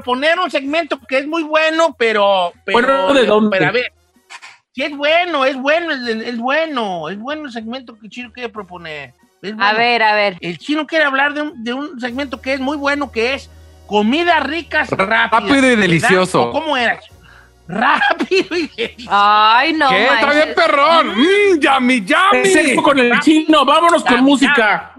Proponer un segmento que es muy bueno, pero. pero Bueno, ¿de dónde? Pero a ver. Sí, es bueno, es bueno, es, es bueno. Es bueno el segmento que el chino quiere proponer. A ver, a ver. El chino quiere hablar de un, de un segmento que es muy bueno, que es comidas ricas rápidas. Rápido y delicioso. ¿O ¿Cómo era? Rápido y delicioso. Ay, no. ¿Qué? Está bien, perrón. Mmm, yummy, yummy. Sexo con el chino, vámonos con música.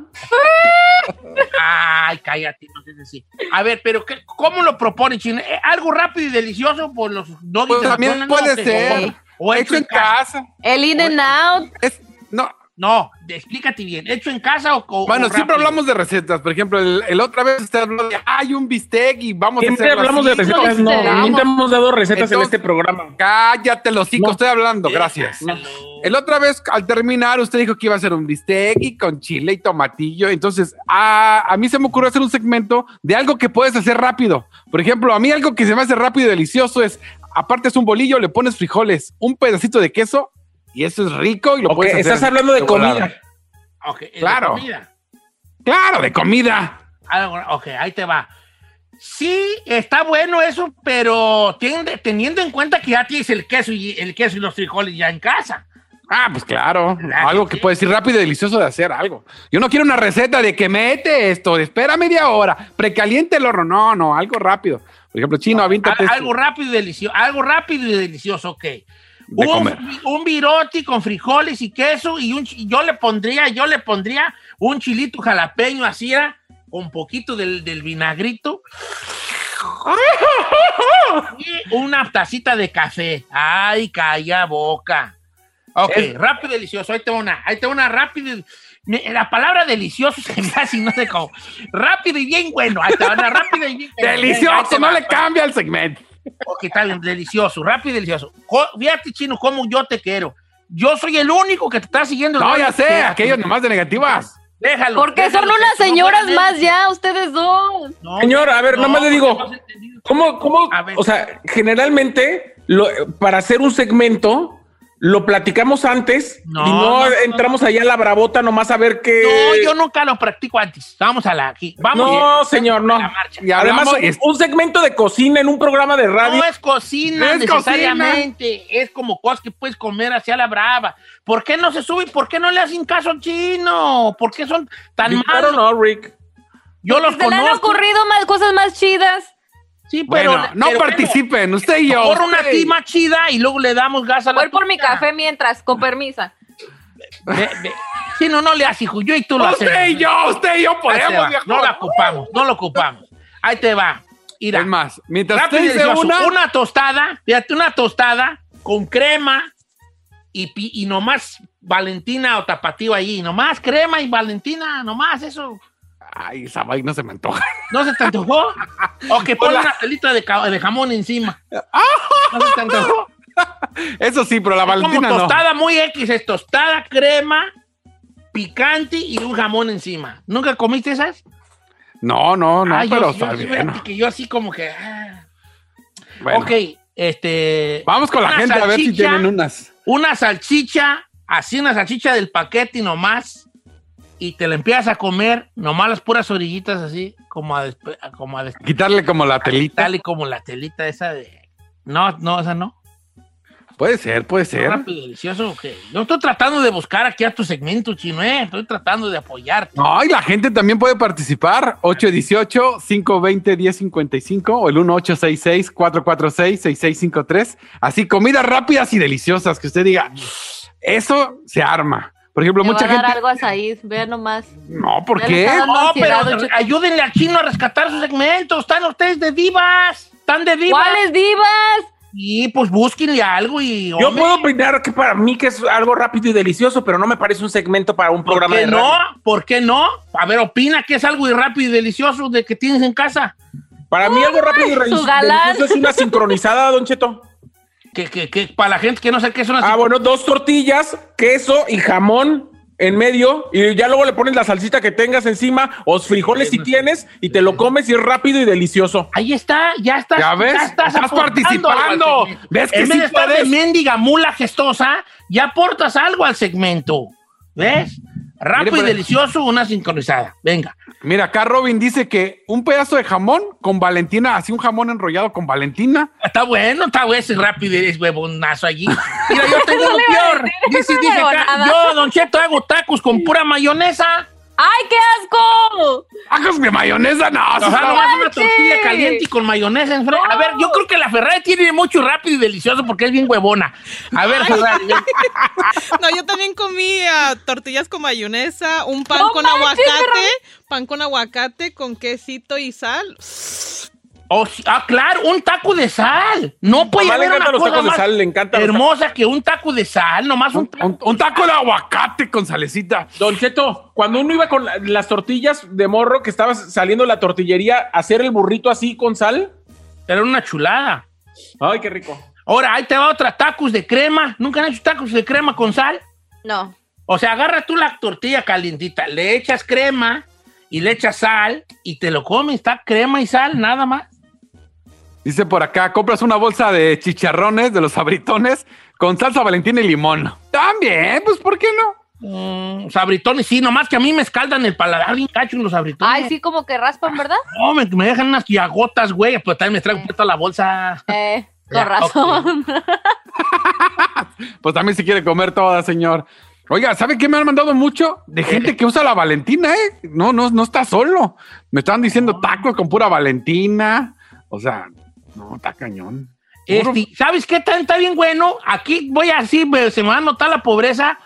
Ay, cállate, no sé decir. A ver, pero ¿qué- ¿cómo lo propone, chino? ¿Eh, ¿Algo rápido y delicioso por los nuggets Pues de también puede ser. ¿O, o Hecho en casa. El in and out. Es, no, No, de- explícate bien. ¿Hecho en casa o, o Bueno, o siempre hablamos de recetas. Por ejemplo, el, el otra vez usted habló de, hay un bistec y vamos Siempre a hacerlo hablamos de así". recetas, no. Nunca hemos dado recetas en este programa. Cállate, los cinco, No. estoy hablando, gracias. El otra vez, al terminar, usted dijo que iba a hacer un bistec y con chile y tomatillo. Entonces, a, a mí se me ocurrió hacer un segmento de algo que puedes hacer rápido. Por ejemplo, a mí algo que se me hace rápido y delicioso es, aparte es un bolillo, le pones frijoles, un pedacito de queso y eso es rico y lo Ok, puedes hacer. estás hablando de volada. comida. Ok, ¿es de Claro. comida? Claro, de comida. Algo- ok, ahí te va. Sí, está bueno eso, pero tiende- teniendo en cuenta que ya tienes el queso y el queso y los frijoles ya en casa. Ah, pues claro. Claro Algo que sí. puede ser rápido y delicioso de hacer algo. Yo no quiero una receta de que mete esto, de espera media hora, precaliente el horno. No, no, algo rápido. Por ejemplo, chino, avíntate. Al- esto. algo rápido y delicioso. Algo rápido y delicioso, ok. De un, comer. un biroti con frijoles y queso y un, yo le pondría, yo le pondría un chilito jalapeño así, era, con poquito del, del vinagrito. y una tacita de café. Ay, calla boca. Ok, rápido y delicioso. Ahí tengo una, ahí tengo una me- La palabra delicioso se me hace, no sé cómo. Rápido y bien bueno. Ahí está, una rápido y bien Delicioso, no le cambia el segmento. Ok, está bien, delicioso, rápido y delicioso. Fíjate, chino, cómo yo te quiero. Yo soy el único que te está siguiendo. No, ya sé, aquellos nomás de negativas. Déjalo. Porque son unas que no señoras más ya, ustedes dos. No, Señor, a ver, no, nomás le digo. ¿Cómo, cómo? A ver. O sea, generalmente, lo- para hacer un segmento, lo platicamos antes No, y no, no, no, entramos allá a la bravota nomás a ver qué. No, yo nunca lo practico antes. Vamos a la aquí. Vamos. No, señor, no. a la marcha. Y Además, hablamos- un, es- un segmento de cocina en un programa de radio. No es cocina Es necesariamente, es como cosas que puedes comer hacia la brava. ¿Por qué no se sube? ¿Por qué no le hacen caso al chino? ¿Por qué son tan I malos? don't know, Rick. Yo los Se le han conozco. ocurrido más cosas más chidas. Sí, pero Bueno, no pero participen, usted y yo. Por una usted. clima chida y luego le damos gas a la Voy por mi café mientras, con permisa. Ve, ve. Si no, no le haces, hijo. Yo y tú lo hacemos. Usted y yo, usted y yo podemos, viejo. No lo ocupamos, no lo ocupamos. Ahí te va. Mira, Es más, mientras rápido usted dice una, una... tostada, fíjate, una tostada con crema y, y nomás Valentina o tapatío ahí. Nomás crema y Valentina, nomás eso. Ay, esa vaina se me antoja. ¿No se te antojó? O que ponle una telita de, jamón encima. ¿No se te antojó? Eso sí, pero la como Valentina no. tostada muy X, es tostada, crema, picante y un jamón encima. ¿Nunca comiste esas? No, no, no, Ah, pero yo, está bien. que yo así como que... ah. Bueno, Ok, este... Vamos con la gente a ver si tienen unas. Una salchicha, así una salchicha del paquete y nomás. Y te la empiezas a comer, nomás las puras orillitas así, como a, despe- como a Quitarle como la telita. y como la telita esa de... No, no, esa no. Puede ser, puede ser. Rápido delicioso. ¿o qué? Yo estoy tratando de buscar aquí a tu segmento, chino, ¿eh? Estoy tratando de apoyarte. No, y la gente también puede participar. 818-520-1055 o el 1866-446-6653. Así, comidas rápidas y deliciosas que usted diga, eso se arma. Por ejemplo, mucha va a dar gente. algo a Said, vea nomás. No, ¿por qué? No, pero ayúdenle al chino a rescatar su segmento. Están ustedes de divas. Están de divas. ¿Cuáles divas? Y pues búsquenle algo y... Yo puedo opinar que para mí que es algo rápido y delicioso, pero no me parece un segmento para un ¿Por programa qué de no? radio. ¿Por qué no? A ver, opina que es algo rápido y delicioso de que tienes en casa. Para mí algo rápido y delicioso es una sincronizada, Don Cheto. Que, que, que para la gente que no sabe qué es una... Ah, bueno, dos tortillas, queso y jamón en medio y ya luego le pones la salsita que tengas encima o frijoles si tienes y te lo comes y es rápido y delicioso. Ahí está, ya estás. Ya ves, estás aportando participando. ¿Ves que en vez sí de estar de mendiga mula gestosa, ya aportas algo al segmento. ¿Ves? Rápido y delicioso, una sincronizada. Venga. Mira, acá Robin dice que un pedazo de jamón con Valentina, así un jamón enrollado con Valentina. Está bueno, está bueno ese rápido y es huevonazo allí. Mira, yo tengo No lo peor. Dice, dice acá, yo, Don Cheto, hago tacos con pura mayonesa. ¡Ay, qué asco! ¡Tacos de mayonesa! No, O sea, nomás una tortilla caliente y con mayonesa en A ver, yo creo que la Ferrari tiene mucho rápido y delicioso porque es bien huevona. A ver, Ferrari. No, yo también comía tortillas con mayonesa, un pan No con manches, aguacate, pan con aguacate, con quesito y sal. Oh, sí, ah, claro, un taco de sal. No puede Mamá le haber una encantan los cosa tacos de más sal, le encantan los hermosa que un taco de sal, nomás un, Un, un- un taco de aguacate con salecita. Don Cheto, cuando uno iba con la- las tortillas de morro que estaba saliendo de la tortillería, hacer el burrito así con sal. Era una chulada. Ay, qué rico. Ahora, ahí te va otra tacos de crema. ¿Nunca han hecho tacos de crema con sal? No. O sea, agarras tú la tortilla calientita, le echas crema y le echas sal y te lo comes. Está crema y sal, nada más. Dice por acá, compras una bolsa de chicharrones de los abritones con salsa valentina y limón. También, pues, ¿por qué no? Mm, sabritones, sí, nomás que a mí me escaldan el paladar bien cacho en los sabritones. Ay, sí, como que raspan, ¿verdad? No, me, me dejan unas llagotas, güey, pero también me traigo puesta la bolsa. Eh, Ya, con razón. Pues también se quiere comer toda, señor. Oiga, ¿sabe qué me han mandado mucho? De gente que usa la Valentina, ¿eh? No, no, no está solo. Me estaban diciendo tacos con pura Valentina. O sea, no, está cañón. Este, ¿Sabes qué? Está, está bien bueno. Aquí voy así, se me va a notar la pobreza.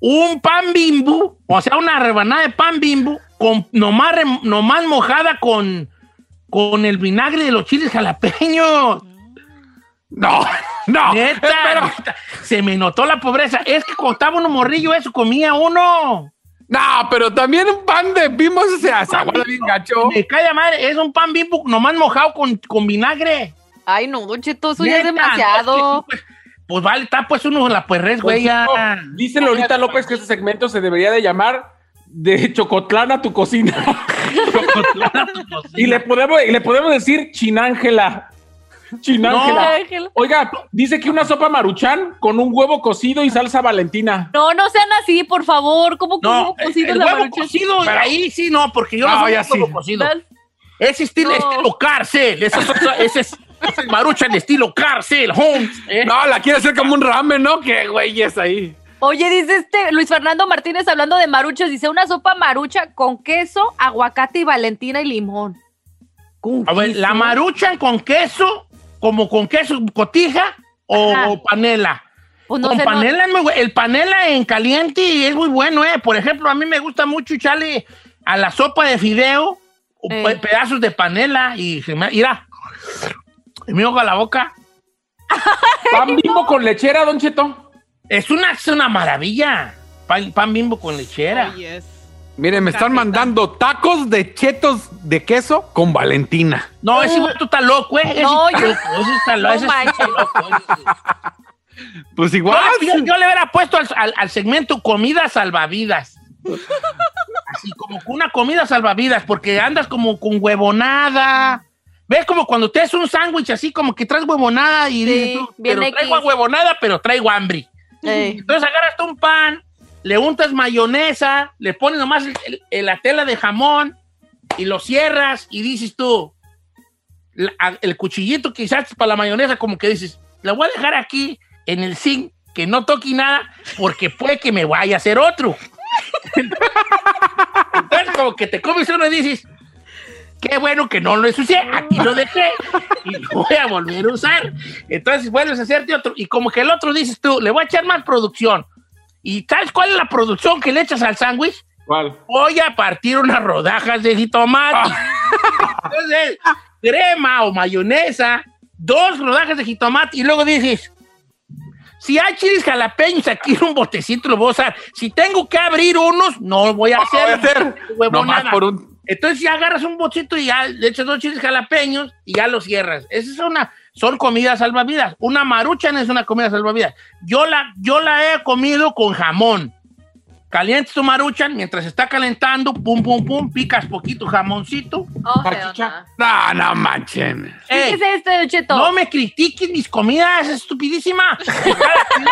Un pan bimbo, o sea, una rebanada de pan bimbo, con, nomás, nomás mojada con, con el vinagre de los chiles jalapeños. No, no. Neta, se me notó la pobreza. Es que cuando estaba uno morrillo, eso comía uno. No, pero también un pan de bimbo o sea, se aguanta bien gacho. Me cae la madre, es un pan bimbo nomás mojado con, con vinagre. Ay, no, Don Cheto, eso ya es demasiado. pues, pues vale, está pues uno en la perres, güey, ya. Dice Lolita López que este segmento se debería de llamar de Chocotlán a tu cocina. y le podemos, y le podemos decir Chinángela. Chinángela. Ángel. Oiga, dice que una sopa maruchan con un huevo cocido y salsa valentina. No, no sean así, por favor. ¿Cómo que No, huevo cocido el la huevo maruchan? cocido, ahí sí no, porque yo no, No, soy ya de huevo sí. cocido. Ese estilo, No. estilo cárcel, ese es, es, es marucha en estilo cárcel, Holmes. ¿eh? No, la quiere hacer como un ramen, ¿no? Qué güey es ahí. Oye, dice este Luis Fernando Martínez hablando de maruchas, dice una sopa marucha con queso, aguacate y valentina y limón. ¿Con A ver, la maruchan con queso, como con queso cotija o, o panela. Pues no con no- panela es muy El panela en caliente es muy bueno, ¿eh? Por ejemplo, a mí me gusta mucho echarle a la sopa de fideo Eh. pedazos de panela y se me... Mira, me ahoga la boca. Pan bimbo con lechera, Don Cheto. Es una, es una maravilla. Pan, pan bimbo con lechera. Oh, yes. Miren, me están mandando tacos de chetos de queso con Valentina. No, ese tú estás loco, ¿eh? Ese No, está yo- loco, ese está lo- No ese está loco, ese- Pues igual. yo- yo le hubiera puesto al, al- al segmento comida salvavidas. Así como una comida salvavidas, porque andas como con huevonada. ¿Ves? Como cuando te haces un sándwich así, como que traes huevonada y Sí, dices pero X. traigo huevonada, pero traigo hambre. Entonces agarras tú un pan le untas mayonesa, le pones nomás el- el- la tela de jamón y lo cierras y dices tú, el cuchillito que usaste para la mayonesa, como que dices, la voy a dejar aquí en el zinc, que no toque nada, porque puede que me vaya a hacer otro. Entonces, como que te comes uno y dices, qué bueno que no lo ensucié, aquí lo dejé y lo voy a volver a usar. Entonces vuelves a hacerte otro. Y como que el otro dices tú, le voy a echar más producción. ¿Y sabes cuál es la producción que le echas al sándwich? ¿Cuál? Voy a partir unas rodajas de jitomate. Entonces, crema o mayonesa, dos rodajas de jitomate y luego dices, si hay chiles jalapeños aquí en un botecito lo voy a usar. Si tengo que abrir unos, no lo voy a hacer. voy a hacer. Por un- Entonces ya agarras un botecito y ya le echas dos chiles jalapeños y ya lo cierras. Esas son, una, son comidas salvavidas. Una maruchan es una comida salvavidas. Yo la, yo la he comido con jamón. Calientes tu maruchan, mientras está calentando, pum, pum, pum, picas poquito jamoncito. Oh, no. No, manchen. Ey, ¿Qué es este, Don Cheto? no me critiques mis comidas, es estupidísima. Cada quien,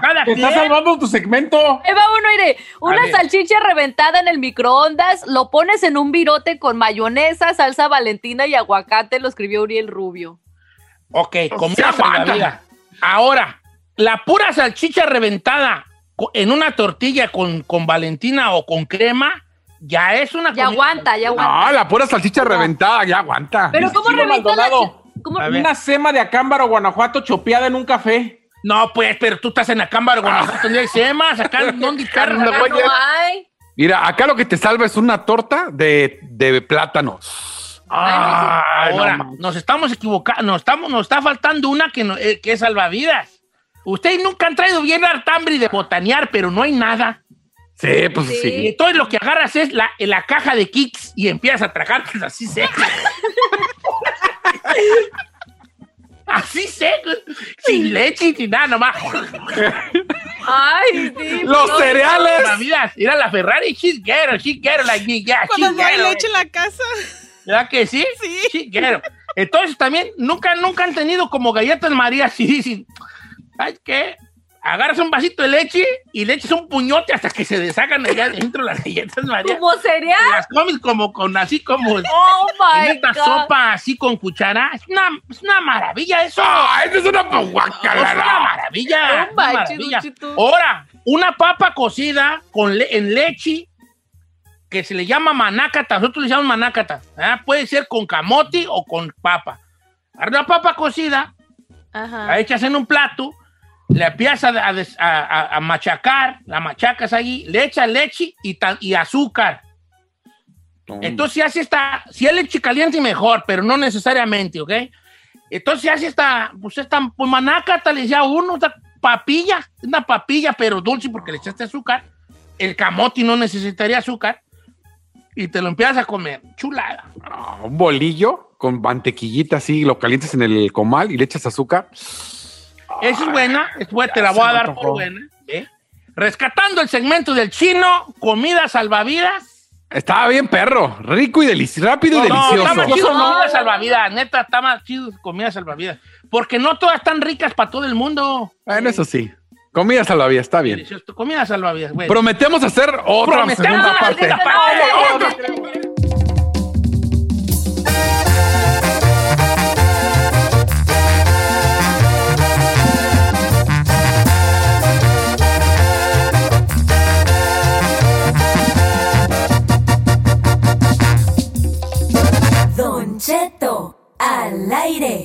cada Te quien. estás salvando tu segmento. Ahí va uno, mire, una salchicha reventada en el microondas, lo pones en un virote con mayonesa, salsa valentina y aguacate, lo escribió Uriel Rubio. Ok, Se comida aguanta. salvavida. Ahora, la pura salchicha reventada en una tortilla con, con Valentina o con crema, ya es una Ya comida aguanta, ya aguanta. No, la pura salchicha reventada, ya aguanta. Pero ¿cómo revientas la Maldonado. chi- ¿Cómo? Una sema de Acámbaro, Guanajuato, chopeada en un café. No, pues, pero tú estás en Acámbaro, Guanajuato, tendría que ser más, acá, ¿dónde carne? No, Ah, no hay. Mira, acá lo que te salva es una torta de, de plátanos. Ah, Ay, ahora, nos estamos equivocando, nos, estamos, nos está faltando una que, no- eh, que es salvavidas. Ustedes nunca han traído bien hartambre de botanear, pero no hay nada. Sí, pues sí. Sí. Entonces lo que agarras es la, la caja de kicks y empiezas a tragar pues, así seco. así seco, sin leche y sin nada nomás. Ay, sí. Los no, cereales. Salvavidas, Mira la Ferrari, she's ghetto, she's ghetto like me, yeah, she's Cuando no hay leche en la casa. ¿Verdad que sí? Sí. She's ghetto. Entonces también nunca, nunca han tenido como galletas María así dicen, ¿sabes qué? Agarras un vasito de leche y le echas un puñote hasta que se deshagan allá dentro las galletas María. ¿Como cereal? Las comes como con así como Oh en my esta God. sopa así con cuchara. Es una, es una maravilla eso. ¡Ah, esa es una es una guacalada! maravilla. No una maravilla. Ahora, una papa cocida con le- en leche que se le llama manácata. Nosotros le llamamos manácata. ¿verdad? Puede ser con camote o con papa. Una papa cocida, Ajá. la echas en un plato, le empiezas a, a des- a- a- a machacar, la machacas ahí, le echas leche y, y azúcar. Entonces, si hace esta, si es leche caliente, mejor, pero no necesariamente, ¿ok? Entonces, si hace esta, pues esta pues, manácata, le decía uno, esta papilla, una papilla, pero dulce porque le echaste azúcar. El camote no necesitaría azúcar. Y te lo empiezas a comer. Chulada. Ah, Un bolillo con mantequillita así, lo calientes en el comal y le echas azúcar. Esa es buena, es buena, te la voy a dar por buena. ¿eh? Rescatando el segmento del chino, comida salvavidas. Estaba bien perro, rico y delicioso, rápido y No, está delicioso. más chido No, comida salvavidas, neta, está más chido comida salvavidas. Porque no todas están ricas para todo el mundo. Bueno, eso sí. Comida salvavidas, está bien. Delicioso, Comida salvavidas, güey. Prometemos hacer otra Prometemos segunda la parte. segunda parte. Don Cheto, al aire.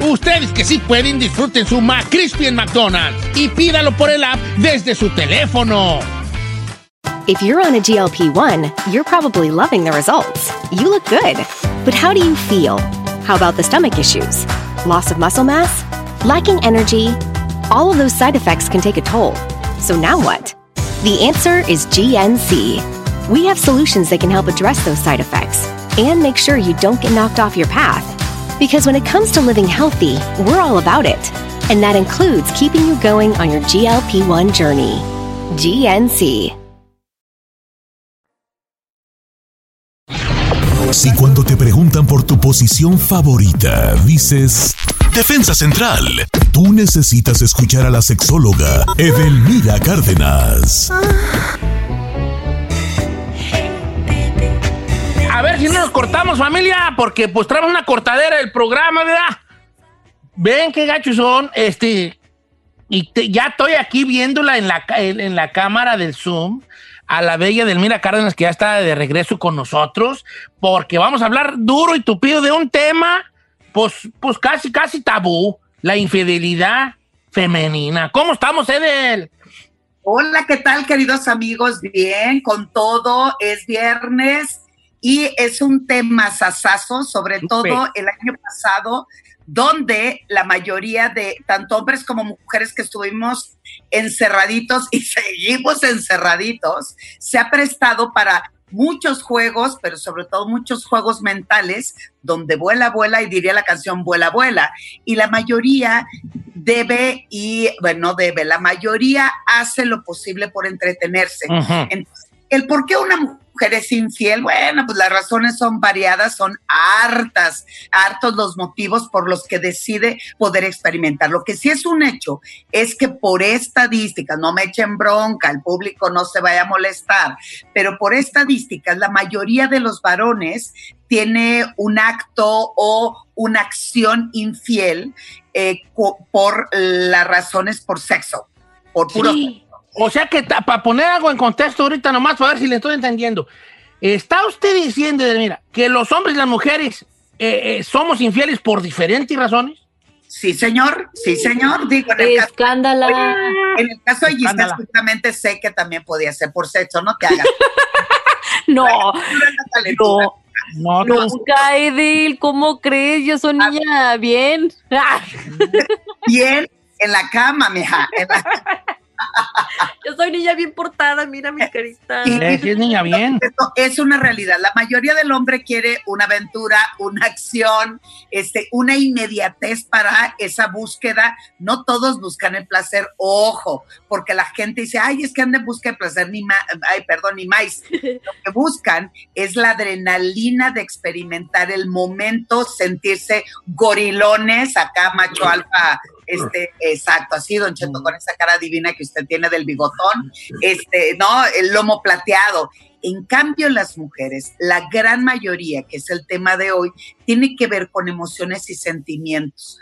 Ustedes que sí pueden, disfruten su McCrispy en McDonald's y pídalo por el app desde su teléfono. If you're on a GLP 1, you're probably loving the results. You look good. But how do you feel? How about the stomach issues? Loss of muscle mass? Lacking energy? All of those side effects can take a toll. So now what? The answer is GNC. We have solutions that can help address those side effects and make sure you don't get knocked off your path. Because when it comes to living healthy, we're all about it. And that includes keeping you going on your GLP 1 journey. GNC. Si cuando te preguntan por tu posición favorita, dices Defensa Central, tú necesitas escuchar a la sexóloga Edelmira Cárdenas. Ah. A ver si no nos cortamos, familia, porque pues traemos una cortadera del programa, ¿verdad? Ven qué gachos son, este, y te- ya estoy aquí viéndola en la, en la cámara del Zoom a la bella Delmira Cárdenas que ya está de regreso con nosotros, porque vamos a hablar duro y tupido de un tema, pues, pues casi, casi tabú, la infidelidad femenina. ¿Cómo estamos, Edel? Hola, ¿qué tal, queridos amigos? Bien, con todo, es viernes y es un tema sasazo, sobre todo el año pasado, donde la mayoría de tanto hombres como mujeres que estuvimos encerraditos y seguimos encerraditos, se ha prestado para muchos juegos, pero sobre todo muchos juegos mentales, donde vuela, vuela, y diría la canción vuela, vuela. Y la mayoría debe y, bueno, debe, la mayoría hace lo posible por entretenerse. Entonces, el por qué una mujer es infiel, bueno, pues las razones son variadas, son hartas, hartos los motivos por los que decide poder experimentar. Lo que sí es un hecho es que por estadísticas, no me echen bronca, el público no se vaya a molestar, pero por estadísticas, la mayoría de los varones tiene un acto o una acción infiel eh, por las razones por sexo, por puro Sí. O sea que para poner algo en contexto ahorita nomás, para ver si le estoy entendiendo. ¿Está usted diciendo, mira, que los hombres y las mujeres eh, eh, somos infieles por diferentes razones? Sí, señor, sí, señor. Digo, en el caso, Escándala. en el caso de Escándala. justamente sé que también podía ser por sexo, no te hagas. No, no. No, tú- Nunca, Edil, ¿cómo crees? Yo soy niña bien. Ah, Bien en la cama, mija. en la- Yo soy niña bien portada, mira mi carita. Sí. Eh, sí es niña bien. Esto es una realidad. La mayoría del hombre quiere una aventura, una acción, este, una inmediatez para esa búsqueda. No todos buscan el placer, ojo, porque la gente dice, ay, es que anda en busca de placer, ni más, ay, perdón, ni más. Lo que buscan es la adrenalina de experimentar el momento, sentirse gorilones, acá macho alfa, este, exacto, así, Don Cheto, con esa cara divina que usted tiene del bigotón, este, ¿no? El lomo plateado. En cambio, las mujeres, la gran mayoría, que es el tema de hoy, tiene que ver con emociones y sentimientos.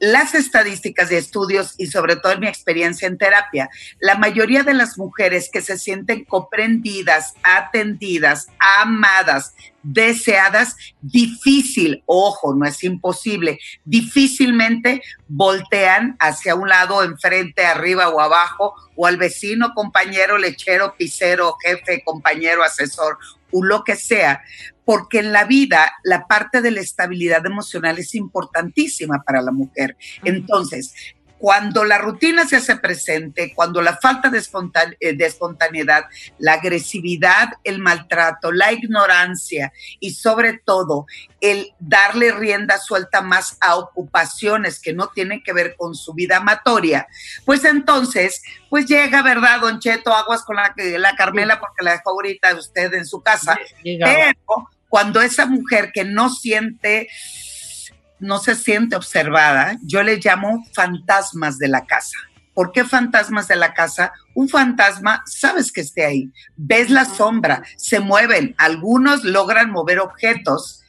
Las estadísticas de estudios y sobre todo en mi experiencia en terapia, la mayoría de las mujeres que se sienten comprendidas, atendidas, amadas, deseadas, difícil, ojo, no es imposible, difícilmente voltean hacia un lado, enfrente, arriba o abajo, o al vecino, compañero, lechero, pisero, jefe, compañero, asesor, o lo que sea, porque en la vida la parte de la estabilidad emocional es importantísima para la mujer. Entonces, cuando la rutina se hace presente, cuando la falta de, eh, de espontaneidad, la agresividad, el maltrato, la ignorancia y sobre todo el darle rienda suelta más a ocupaciones que no tienen que ver con su vida amatoria, pues entonces, pues llega, ¿verdad, Don Cheto? Aguas con la, la Carmela porque la dejó ahorita usted en su casa. Pero cuando esa mujer que no siente, no se siente observada, yo le llamo fantasmas de la casa. ¿Por qué fantasmas de la casa? Un fantasma, sabes que esté ahí, ves la sombra, se mueven, algunos logran mover objetos.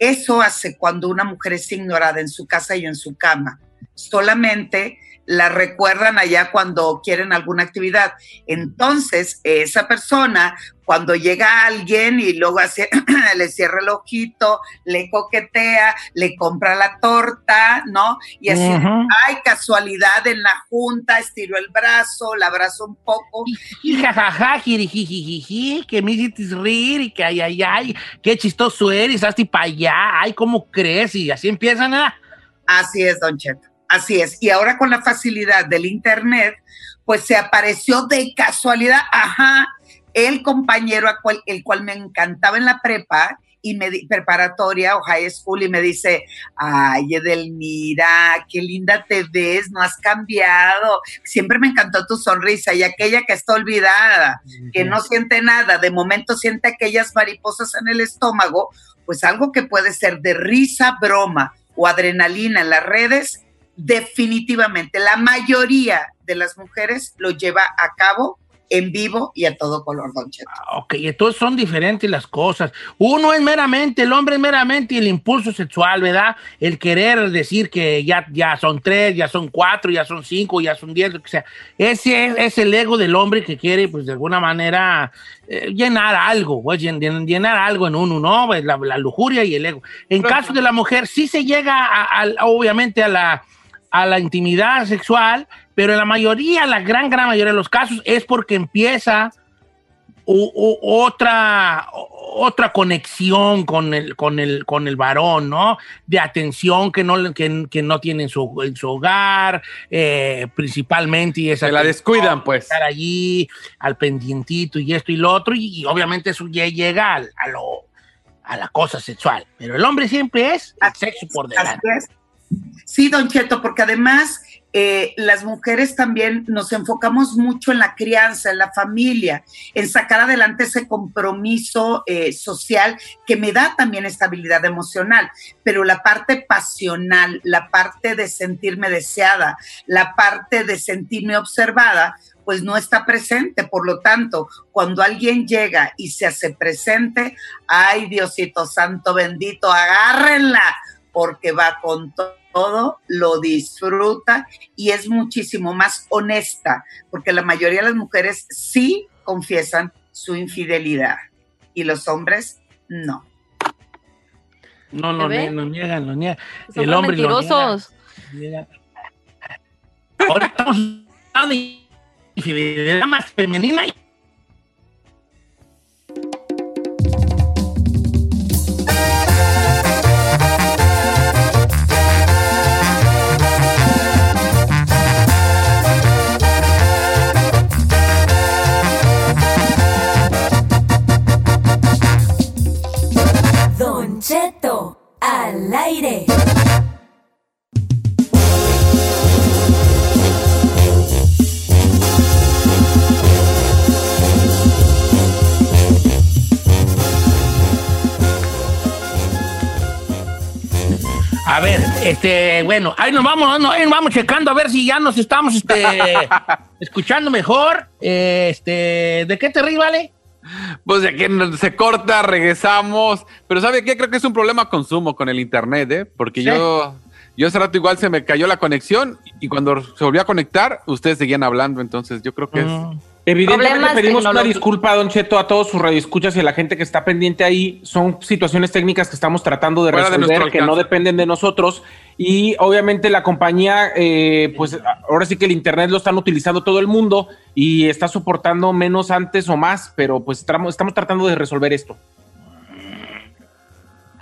Eso hace cuando una mujer es ignorada en su casa y en su cama. Solamente la recuerdan allá cuando quieren alguna actividad. Entonces, esa persona, cuando llega alguien y luego hace, le cierra el ojito, le coquetea, le compra la torta, ¿no? Y así, Ujú. ay, casualidad en la junta, estiró el brazo, la abrazo un poco. Y jajaja, jirijijijiji, que me hiciste reír y que ay, ay, ay, qué chistoso eres, hazte para allá, ay, ¿cómo crees? Y así empiezan a... Así es, Don Cheto. Así es. Y ahora con la facilidad del Internet, pues se apareció de casualidad, ajá, el compañero a cual- el cual me encantaba en la prepa y me di- preparatoria o high school y me dice, ay, Edelmira, qué linda te ves, no has cambiado. Siempre me encantó tu sonrisa y aquella que está olvidada, que no siente nada, de momento siente aquellas mariposas en el estómago, pues algo que puede ser de risa, broma o adrenalina en las redes, definitivamente la mayoría de las mujeres lo lleva a cabo en vivo y a todo color, Don Cheto. Ok, entonces son diferentes las cosas. Uno es meramente, el hombre es meramente el impulso sexual, ¿verdad? El querer decir que ya, ya son tres, ya son cuatro, ya son cinco, ya son diez, lo que sea. Ese es, es el ego del hombre que quiere, pues de alguna manera, eh, llenar algo, pues, llen- llen- llenar algo en uno, ¿no? Pues, La, la lujuria y el ego. En caso de la mujer, sí se llega, a- a- obviamente, a la, a la intimidad sexual, pero en la mayoría, la gran, gran mayoría de los casos, es porque empieza u- u- otra, otra conexión con el, con, el, con el varón, ¿no? De atención que no, que, que no tiene en su, en su hogar, eh, principalmente. Y esa Se la descuidan, pues. Estar allí al pendientito y esto y lo otro, y, y obviamente eso ya llega al- a, lo, a la cosa sexual. Pero el hombre siempre es el sexo por delante. Sí, Don Cheto, porque además eh, las mujeres también nos enfocamos mucho en la crianza, en la familia, en sacar adelante ese compromiso eh, social que me da también estabilidad emocional, pero la parte pasional, la parte de sentirme deseada, la parte de sentirme observada, pues no está presente. Por lo tanto, cuando alguien llega y se hace presente, ay Diosito Santo bendito, agárrenla, porque va con to- todo, lo disfruta y es muchísimo más honesta, porque la mayoría de las mujeres sí confiesan su infidelidad y los hombres no. No, no, ¿Ve? ne- no niegan, lo niegan. Son el hombre lo mentirosos. niega, niega. Ahora estamos hablando de infidelidad más femenina y bueno, ahí nos vamos, ahí nos vamos checando a ver si ya nos estamos este, escuchando mejor. Este, ¿de qué te ríes, vale? Pues de que se corta, regresamos. Pero ¿sabe qué? Creo que es un problema consumo con el internet, ¿eh? Porque Sí. yo, yo hace rato igual se me cayó la conexión y cuando se volvió a conectar, ustedes seguían hablando. Entonces yo creo que es... Evidentemente pedimos una disculpa, Don Cheto, a todos sus radioescuchas y a la gente que está pendiente ahí. Son situaciones técnicas que estamos tratando de Fuera resolver, que no dependen de nosotros. Y obviamente la compañía, eh, pues ahora sí que el Internet lo están utilizando todo el mundo y está soportando menos antes o más, pero pues estamos, estamos tratando de resolver esto.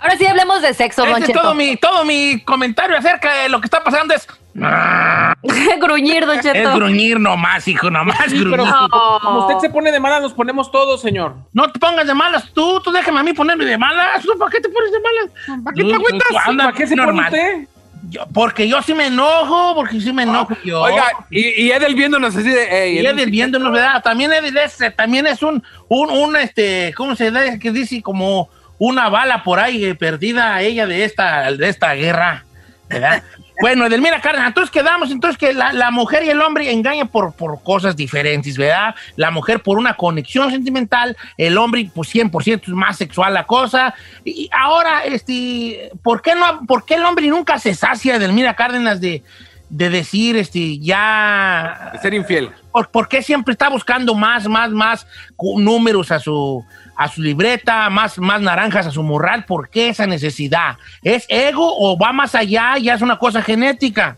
Ahora sí hablemos de sexo, Don Ese es Cheto. todo mi, todo mi comentario acerca de lo que está pasando es... gruñir, Don Cheto. Es gruñir nomás, hijo, nomás Sí, gruñir. pero como usted se pone de malas, nos ponemos todos, señor. No te pongas de malas tú, tú déjame a mí ponerme de malas. ¿Tú ¿Para qué te pones de malas? ¿Para qué te agüitas? ¿Para qué se pone usted? Yo- porque yo sí me enojo, porque sí me enojo yo. Oiga, y, y Edel viéndonos así de. ey, Y Edel viéndonos, ¿verdad? También Edel es, también es un, un, un, este, ¿cómo se dice? Que dice como una bala por ahí eh, perdida a ella de esta, de esta guerra, ¿verdad? bueno, Edelmira Cárdenas, entonces quedamos, entonces que la, la mujer y el hombre engañan por, por cosas diferentes, ¿verdad? La mujer por una conexión sentimental, el hombre pues 100% es más sexual la cosa. Y ahora, este, ¿por qué, no, ¿por qué el hombre nunca se sacia, Edelmira Cárdenas, de, de decir, este, ya... De ser infiel. ¿Por, por qué siempre está buscando más, más, más números a su, a su libreta, más, más naranjas a su morral? ¿Por qué esa necesidad? ¿Es ego o va más allá? Ya es una cosa genética.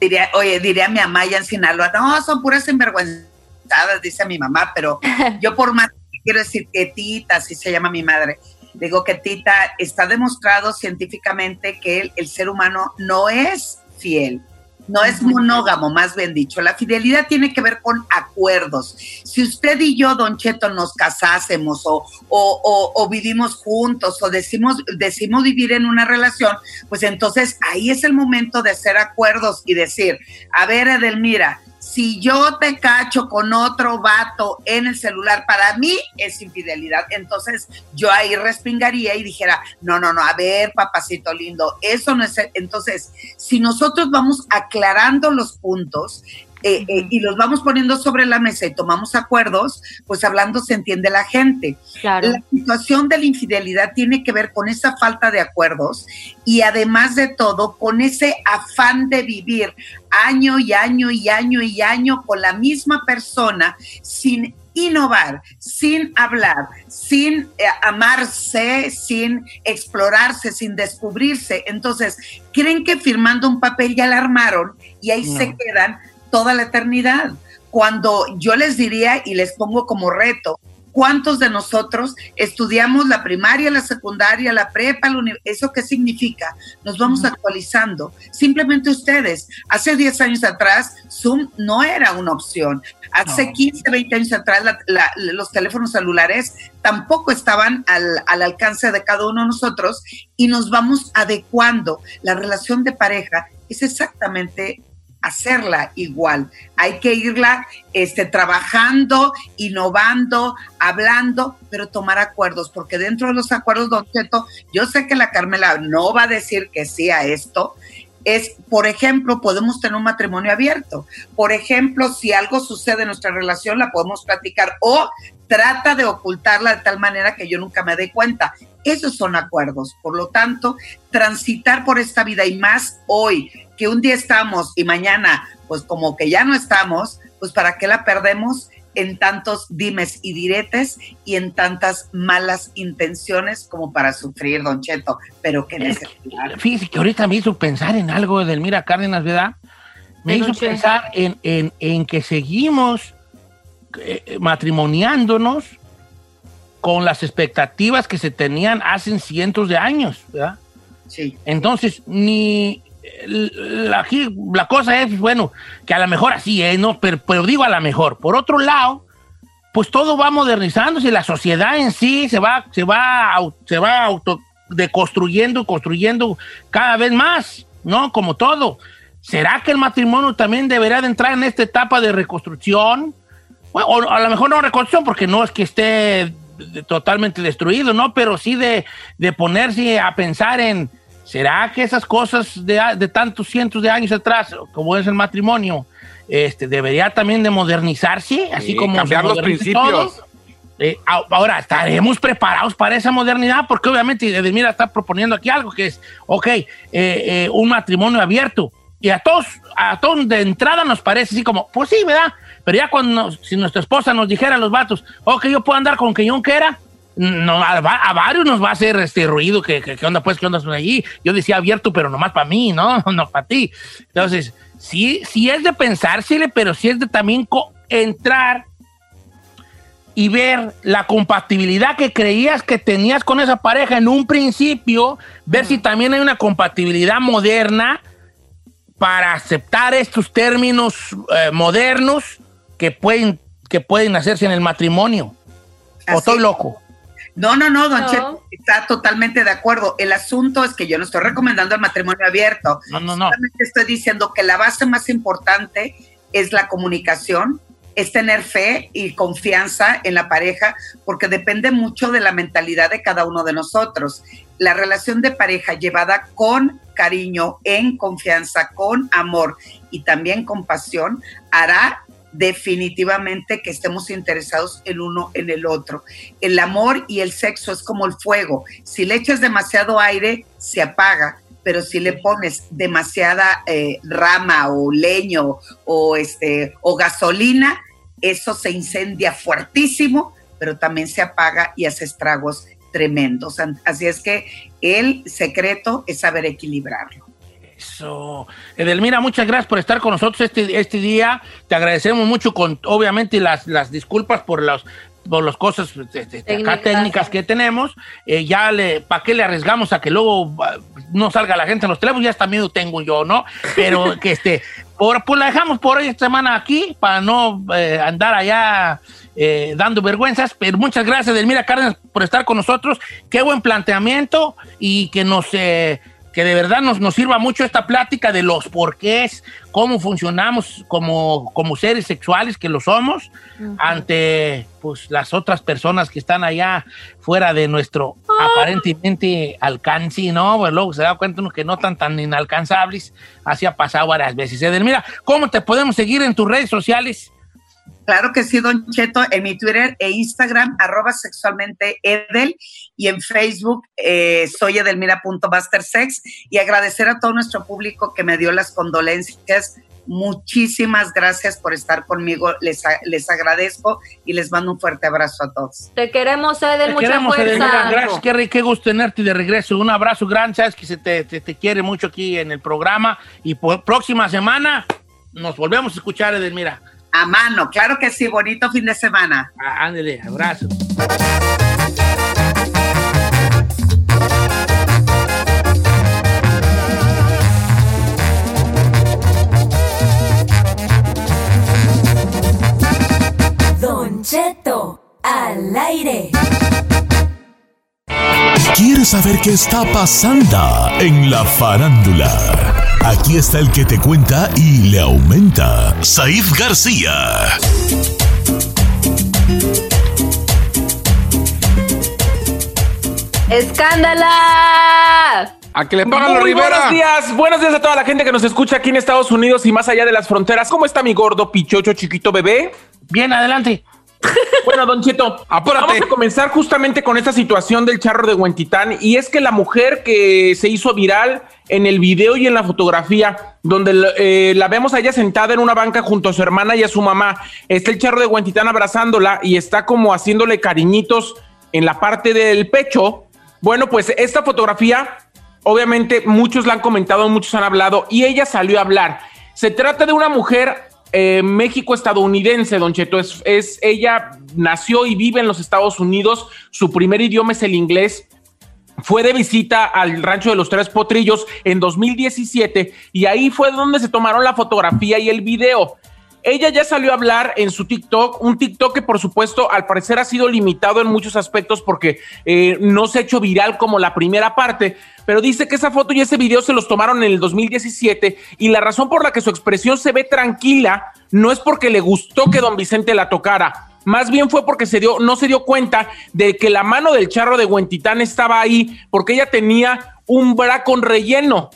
Diría, oye, diría mi mamá allá en Sinaloa, no, son puras sinvergüenzadas, dice mi mamá, pero yo por más quiero decir que Tita, así se llama mi madre, digo que Tita está demostrado científicamente que el, el ser humano no es fiel. No es monógamo, más bien dicho. La fidelidad tiene que ver con acuerdos. Si usted y yo, Don Cheto, nos casásemos o, o- o- o vivimos juntos o decimos, decimos vivir en una relación, pues entonces ahí es el momento de hacer acuerdos y decir, a ver, Edelmira, si yo te cacho con otro vato en el celular, para mí es infidelidad. Entonces yo ahí respingaría y dijera, no, no, no, a ver, papacito lindo, eso no es... Entonces, si nosotros vamos aclarando los puntos, eh, eh, y los vamos poniendo sobre la mesa y tomamos acuerdos, pues hablando se entiende la gente. Claro. La situación de la infidelidad tiene que ver con esa falta de acuerdos y además de todo con ese afán de vivir año y año y año y año con la misma persona sin innovar, sin hablar, sin eh, amarse, sin explorarse, sin descubrirse. Entonces, creen que firmando un papel ya la armaron y ahí No. se quedan toda la eternidad. Cuando yo les diría y les pongo como reto, ¿cuántos de nosotros estudiamos la primaria, la secundaria, la prepa, la ¿Eso qué significa? Nos vamos actualizando. Simplemente ustedes, hace 10 años atrás, Zoom no era una opción. Hace No. 15, 20 años atrás, la- la- los teléfonos celulares tampoco estaban al, al alcance de cada uno de nosotros y nos vamos adecuando. La relación de pareja es exactamente hacerla igual. Hay que irla este, trabajando, innovando, hablando, pero tomar acuerdos, porque dentro de los acuerdos, don Cheto, yo sé que la Carmela no va a decir que sí a esto. Es, por ejemplo, podemos tener un matrimonio abierto. Por ejemplo, si algo sucede en nuestra relación, la podemos platicar o trata de ocultarla de tal manera que yo nunca me dé cuenta. Esos son acuerdos. Por lo tanto, transitar por esta vida y más hoy, que un día estamos y mañana, pues como que ya no estamos, pues para qué la perdemos en tantos dimes y diretes y en tantas malas intenciones como para sufrir, don Cheto. Pero qué necesidad. Fíjese que ahorita me hizo pensar en algo de Delmira Cárdenas, ¿verdad? Me hizo noche. pensar en, en- en que seguimos eh, matrimoniándonos con las expectativas que se tenían hace cientos de años, ¿verdad? Sí. Entonces, ni la, la cosa es, bueno, que a lo mejor así es, ¿no? Pero, pero digo a lo mejor. Por otro lado, pues todo va modernizándose, la sociedad en sí se va, se va, se va auto deconstruyendo, construyendo cada vez más, ¿no? Como todo. ¿Será que el matrimonio también deberá de entrar en esta etapa de reconstrucción? O a lo mejor no reconstrucción, porque no es que esté totalmente destruido, ¿no? Pero sí de, de ponerse a pensar en, ¿será que esas cosas de, de tantos cientos de años atrás, como es el matrimonio, este, debería también de modernizarse, así Sí, como cambiar los principios. Eh, a- ahora, ¿estaremos preparados para esa modernidad? Porque obviamente Edelmira está proponiendo aquí algo que es, ok, eh, eh, un matrimonio abierto. Y a todos, a todos de entrada nos parece así como, pues sí, ¿verdad? Pero ya cuando, nos- si nuestra esposa nos dijera a los vatos, ok, yo puedo andar con quien yo quiera, no, a, a varios nos va a hacer este ruido, que, que, ¿qué onda pues, qué onda son allí? Yo decía abierto, pero nomás para mí, ¿no? No para ti. Entonces, sí, sí es de pensársele, pero sí es de también entrar y ver la compatibilidad que creías que tenías con esa pareja en un principio, ver si también hay una compatibilidad moderna para aceptar estos términos eh, modernos que pueden, que pueden hacerse en el matrimonio. ¿O estoy es. loco? No, no, no, don No. Cheto, está totalmente de acuerdo. El asunto es que yo no estoy recomendando el matrimonio abierto. No, no, no. Solamente estoy diciendo que la base más importante es la comunicación, es tener fe y confianza en la pareja, porque depende mucho de la mentalidad de cada uno de nosotros. La relación de pareja llevada con cariño, en confianza, con amor y también con pasión, hará definitivamente que estemos interesados el uno en el otro. El amor y el sexo es como el fuego. Si le echas demasiado aire, se apaga, pero si le pones demasiada eh, rama o leño o, este, o gasolina, eso se incendia fuertísimo, pero también se apaga y hace estragos tremendos. Así es que el secreto es saber equilibrarlo. Eso. Edelmira, muchas gracias por estar con nosotros este, este día. Te agradecemos mucho con, obviamente, las, las disculpas por las por las cosas este, este, acá Técnicas. que tenemos. Eh, ya le, ¿para qué le arriesgamos a que luego ah, no salga la gente en los teléfonos? Ya hasta miedo tengo yo, ¿no? Pero que este, por, pues la dejamos por hoy esta semana aquí para no eh, andar allá eh, dando vergüenzas. Pero muchas gracias, Edelmira Cárdenas, por estar con nosotros. Qué buen planteamiento y que nos que de verdad nos, nos sirva mucho esta plática de los porqués, cómo funcionamos como, como seres sexuales que lo somos ante pues las otras personas que están allá fuera de nuestro aparentemente alcance, ¿no? Pues luego se da cuenta uno que no tan tan inalcanzables, así ha pasado varias veces. Edelmira, ¿cómo te podemos seguir en tus redes sociales? Claro que sí, Don Cheto, en mi Twitter e Instagram, arroba sexualmente Edel, y en Facebook eh, soy edelmira.mastersex, y agradecer a todo nuestro público que me dio las condolencias. Muchísimas gracias por estar conmigo, les, les agradezco y les mando un fuerte abrazo a todos. Te queremos, Edel, Te mucha queremos, Edelmira, fuerza. gracias, qué, ri- qué gusto tenerte de regreso. Un abrazo grande, sabes que se te, te- te quiere mucho aquí en el programa. Y por próxima semana nos volvemos a escuchar, Edelmira. A mano, claro que sí, bonito fin de semana. Ah, Ándale, abrazo. Don Cheto, al aire. ¿Quieres saber qué está pasando en la farándula? Aquí está el que te cuenta y le aumenta, Saif García. ¡Escándala! A que le pagan los Rivera. buenos días, buenos días a toda la gente que nos escucha aquí en Estados Unidos y más allá de las fronteras. ¿Cómo está mi gordo, pichocho, chiquito bebé? Bien, adelante. Bueno, Don Cheto, Apúrate. vamos a comenzar justamente con esta situación del charro de Huentitán y es que la mujer que se hizo viral en el video y en la fotografía, donde eh, la vemos a ella sentada en una banca junto a su hermana y a su mamá, está el charro de Huentitán abrazándola y está como haciéndole cariñitos en la parte del pecho. Bueno, pues esta fotografía, obviamente muchos la han comentado, muchos han hablado y ella salió a hablar. Se trata de una mujer eh, México-estadounidense, Don Cheto. Es, es, ella nació y vive en los Estados Unidos. Su primer idioma es el inglés. Fue de visita al rancho de los Tres Potrillos en 2017 y ahí fue donde se tomaron la fotografía y el video. Ella ya salió a hablar en su TikTok, un TikTok que por supuesto al parecer ha sido limitado en muchos aspectos porque eh, no se ha hecho viral como la primera parte, pero dice que esa foto y ese video se los tomaron en el 2017 y la razón por la que su expresión se ve tranquila no es porque le gustó que don Vicente la tocara, más bien fue porque se dio, no se dio cuenta de que la mano del charro de Huentitán estaba ahí porque ella tenía un bra con relleno.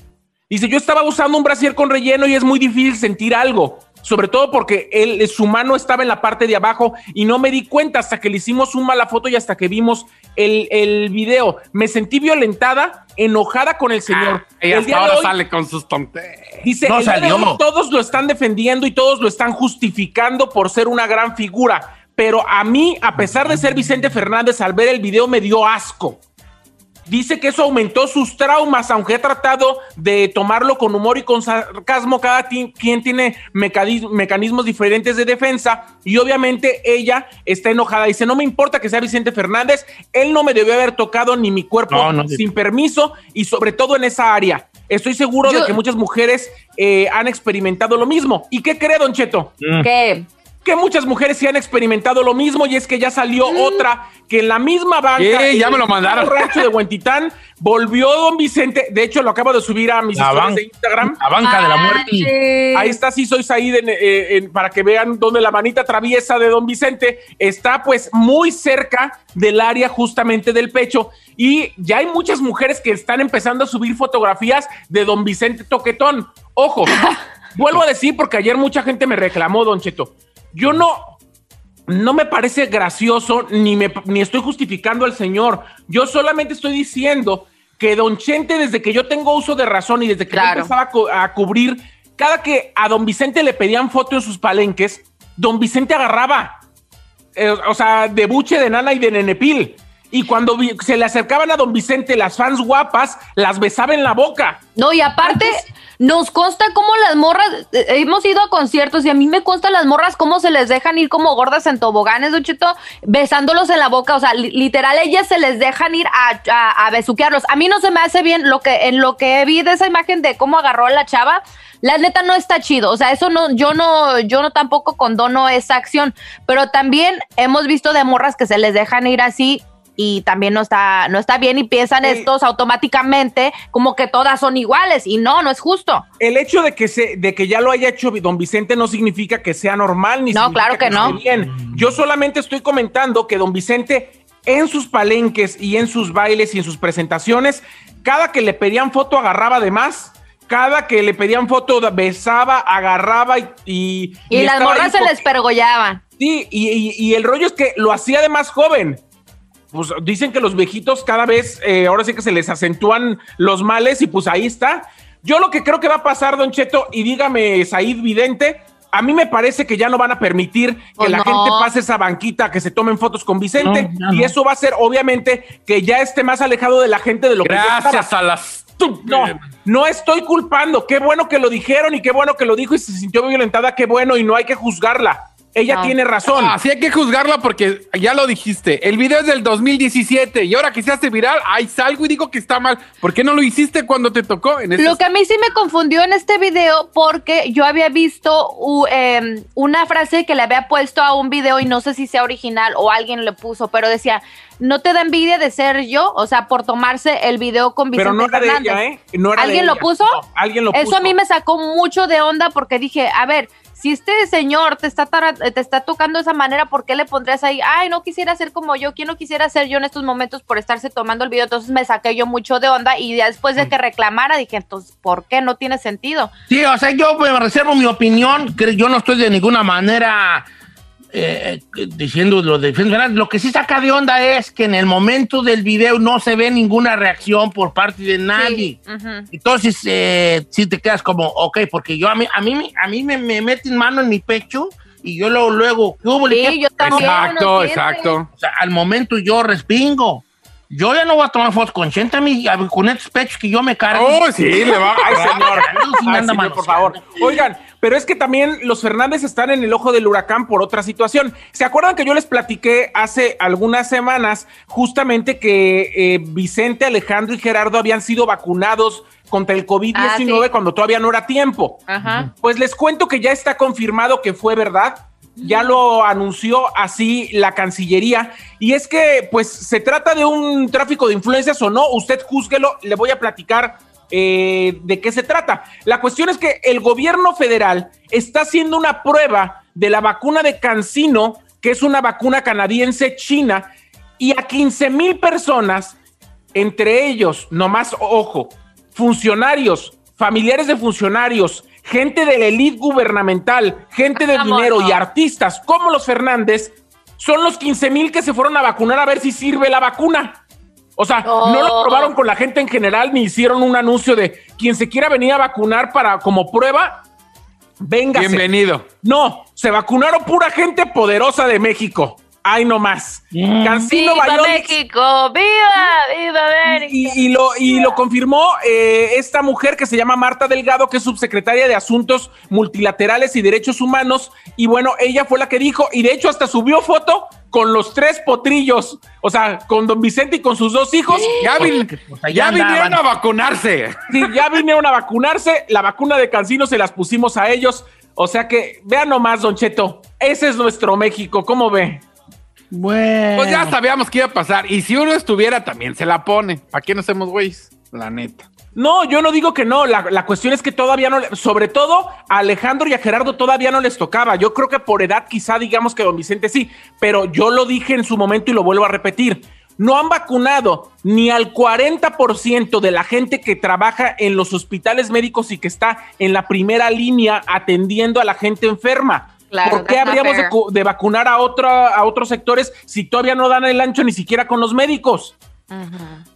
Dice, yo estaba usando un brasier con relleno y es muy difícil sentir algo. Sobre todo porque él, su mano estaba en la parte de abajo y no me di cuenta hasta que le hicimos una mala foto y hasta que vimos el, el video. Me sentí violentada, enojada con el señor. Ah, ella El hasta día de ahora hoy- sale con sus tonterías. Dice, No el día de salió. hoy todos lo están defendiendo y todos lo están justificando por ser una gran figura. Pero a mí, a pesar de ser Vicente Fernández, al ver el video me dio asco. Dice que eso aumentó sus traumas, aunque ha tratado de tomarlo con humor y con sarcasmo. Cada quien tiene mecanismos diferentes de defensa y obviamente ella está enojada. Dice, no me importa que sea Vicente Fernández, él no me debió haber tocado ni mi cuerpo No, no. sin permiso y sobre todo en esa área. Estoy seguro de que muchas mujeres eh, han experimentado lo mismo. ¿Y qué cree, Don Cheto? ¿Qué? Que muchas mujeres sí han experimentado lo mismo y es que ya salió otra que en la misma banca en Ya me lo mandaron. rancho de Huentitán volvió Don Vicente de hecho lo acabo de subir a mis historias de Instagram. La banca de la muerte. Ahí está sí soy Said en- eh, en- para que vean donde la manita traviesa de Don Vicente está pues muy cerca del área justamente del pecho. Y ya hay muchas mujeres que están empezando a subir fotografías de Don Vicente Toquetón. Ojo vuelvo a decir porque ayer mucha gente me reclamó Don Cheto yo no no me parece gracioso ni, me, ni estoy justificando al señor. Yo solamente estoy diciendo que Don Chente, desde que yo tengo uso de razón y desde que yo empezaba a, cu- a cubrir, cada que a Don Vicente le pedían foto en sus palenques, Don Vicente agarraba, eh, o sea, de buche, de nana y de nenepil. Y cuando se le acercaban a Don Vicente las fans guapas, las besaba en la boca. No, y aparte, nos consta cómo las morras, eh, hemos ido a conciertos y a mí me consta las morras cómo se les dejan ir como gordas en toboganes, Don Cheto, besándolos en la boca. O sea, li- literal, ellas se les dejan ir a, a, a besuquearlos. A mí no se me hace bien lo que, en lo que vi de esa imagen de cómo agarró a la chava. La neta no está chido, o sea, eso no, yo no, yo no tampoco condono esa acción, pero también hemos visto de morras que se les dejan ir así y también no está, no está bien y piensan estos automáticamente como que todas son iguales y no, no es justo. El hecho de que se, de que ya lo haya hecho Don Vicente no significa que sea normal ni No, claro que no. bien. Yo solamente estoy comentando que Don Vicente en sus palenques y en sus bailes y en sus presentaciones, cada que le pedían foto agarraba de más. Cada que le pedían foto besaba, agarraba y... Y, Y, las morras se les pergollaban. Sí, y, y- y el rollo es que lo hacía de más joven. Pues dicen que los viejitos cada vez, eh, ahora sí que se les acentúan los males y pues ahí está. Yo lo que creo que va a pasar, Don Cheto, y dígame, Said Vidente, a mí me parece que ya no van a permitir que Oh, la no. gente pase esa banquita, que se tomen fotos con Vicente, No, y eso va a ser obviamente que ya esté más alejado de la gente de lo que yo Gracias a las No, no estoy culpando. Qué bueno que lo dijeron y qué bueno que lo dijo y se sintió violentada. Qué bueno y no hay que juzgarla. Ella No. tiene razón. Así hay que juzgarla porque ya lo dijiste. El video es del 2017 y ahora que se hace viral, ahí salgo y digo que está mal. ¿Por qué no lo hiciste cuando te tocó? En Lo que a mí sí me confundió en este video porque yo había visto u- em, una frase que le había puesto a un video y no sé si sea original o alguien le puso, pero decía, no te da envidia de ser yo, o sea, por tomarse el video con Vicente Pero no era de ella, ¿eh? No era de ¿Alguien lo puso? No, alguien lo Eso puso. a mí me sacó mucho de onda porque dije, a ver, si este señor te está, tara- te está tocando de esa manera, ¿por qué le pondrías ahí? Ay, no quisiera ser como yo. ¿Quién no quisiera ser yo en estos momentos por estarse tomando el video? Entonces me saqué yo mucho de onda y ya después Mm. de que reclamara dije, entonces, ¿por qué? No tiene sentido. Sí, o sea, yo me reservo mi opinión, que yo no estoy de ninguna manera eh, eh, diciendo lo de. Lo que sí saca de onda es que en el momento del video no se ve ninguna reacción por parte de nadie. Sí, ujú. Entonces, eh, sí te quedas como, ok, porque yo a mí, a mí, a mí me, me meten mano en mi pecho y yo luego, luego, ¿qué hubo? Sí, ¿Qué? yo también. Exacto, uno siente. exacto. O sea, al momento yo respingo. Yo ya no voy a tomar fotos con mi- a- con estos pechos que yo me cargo. Oh, sí, le va. Ay, señor. Ay, señor, por favor. Oigan, pero es que también los Fernández están en el ojo del huracán por otra situación. ¿Se acuerdan que yo les platiqué hace algunas semanas justamente que eh, Vicente, Alejandro y Gerardo habían sido vacunados contra el COVID-19 Ah, sí. cuando todavía no era tiempo? Ajá. Pues les cuento que ya está confirmado que fue verdad. Ya lo anunció así la Cancillería. Y es que, pues, se trata de un tráfico de influencias o no. Usted júzguelo. Le voy a platicar eh, de qué se trata. La cuestión es que el gobierno federal está haciendo una prueba de la vacuna de Cancino, que es una vacuna canadiense china, y a 15 mil personas, entre ellos, nomás ojo, funcionarios, familiares de funcionarios, gente de la élite gubernamental, gente de dinero y artistas como los Fernández, son los 15 mil que se fueron a vacunar a ver si sirve la vacuna. O sea, Oh. no lo probaron con la gente en general ni hicieron un anuncio de quien se quiera venir a vacunar para como prueba, véngase. Bienvenido. No, se vacunaron pura gente poderosa de México. Ay, no más. Mm. Cancino ¡Viva México! ¡Viva! ¡Viva América! Y, y lo, y lo confirmó eh, esta mujer que se llama Marta Delgado, que es subsecretaria de Asuntos Multilaterales y Derechos Humanos. Y bueno, ella fue la que dijo, y de hecho hasta subió foto con los tres potrillos, o sea, con don Vicente y con sus dos hijos. Ya, vin- Pues ya vinieron a vacunarse. Sí, ya vinieron a vacunarse, la vacuna de Cancino se las pusimos a ellos. O sea que, vean nomás, Don Cheto, ese es nuestro México, ¿cómo ve? Bueno. Pues ya sabíamos que iba a pasar. Y si uno estuviera, también se la pone. ¿Para qué no hacemos güeyes? La neta. No, yo no digo que no. La, la cuestión es que todavía no, le- sobre todo a Alejandro y a Gerardo todavía no les tocaba. Yo creo que por edad quizá digamos que don Vicente sí, pero yo lo dije en su momento y lo vuelvo a repetir. No han vacunado ni al 40% de la gente que trabaja en los hospitales médicos y que está en la primera línea atendiendo a la gente enferma. Claro, ¿Por qué habríamos de, vacunar a, otra, a otros sectores si todavía no dan el ancho ni siquiera con los médicos?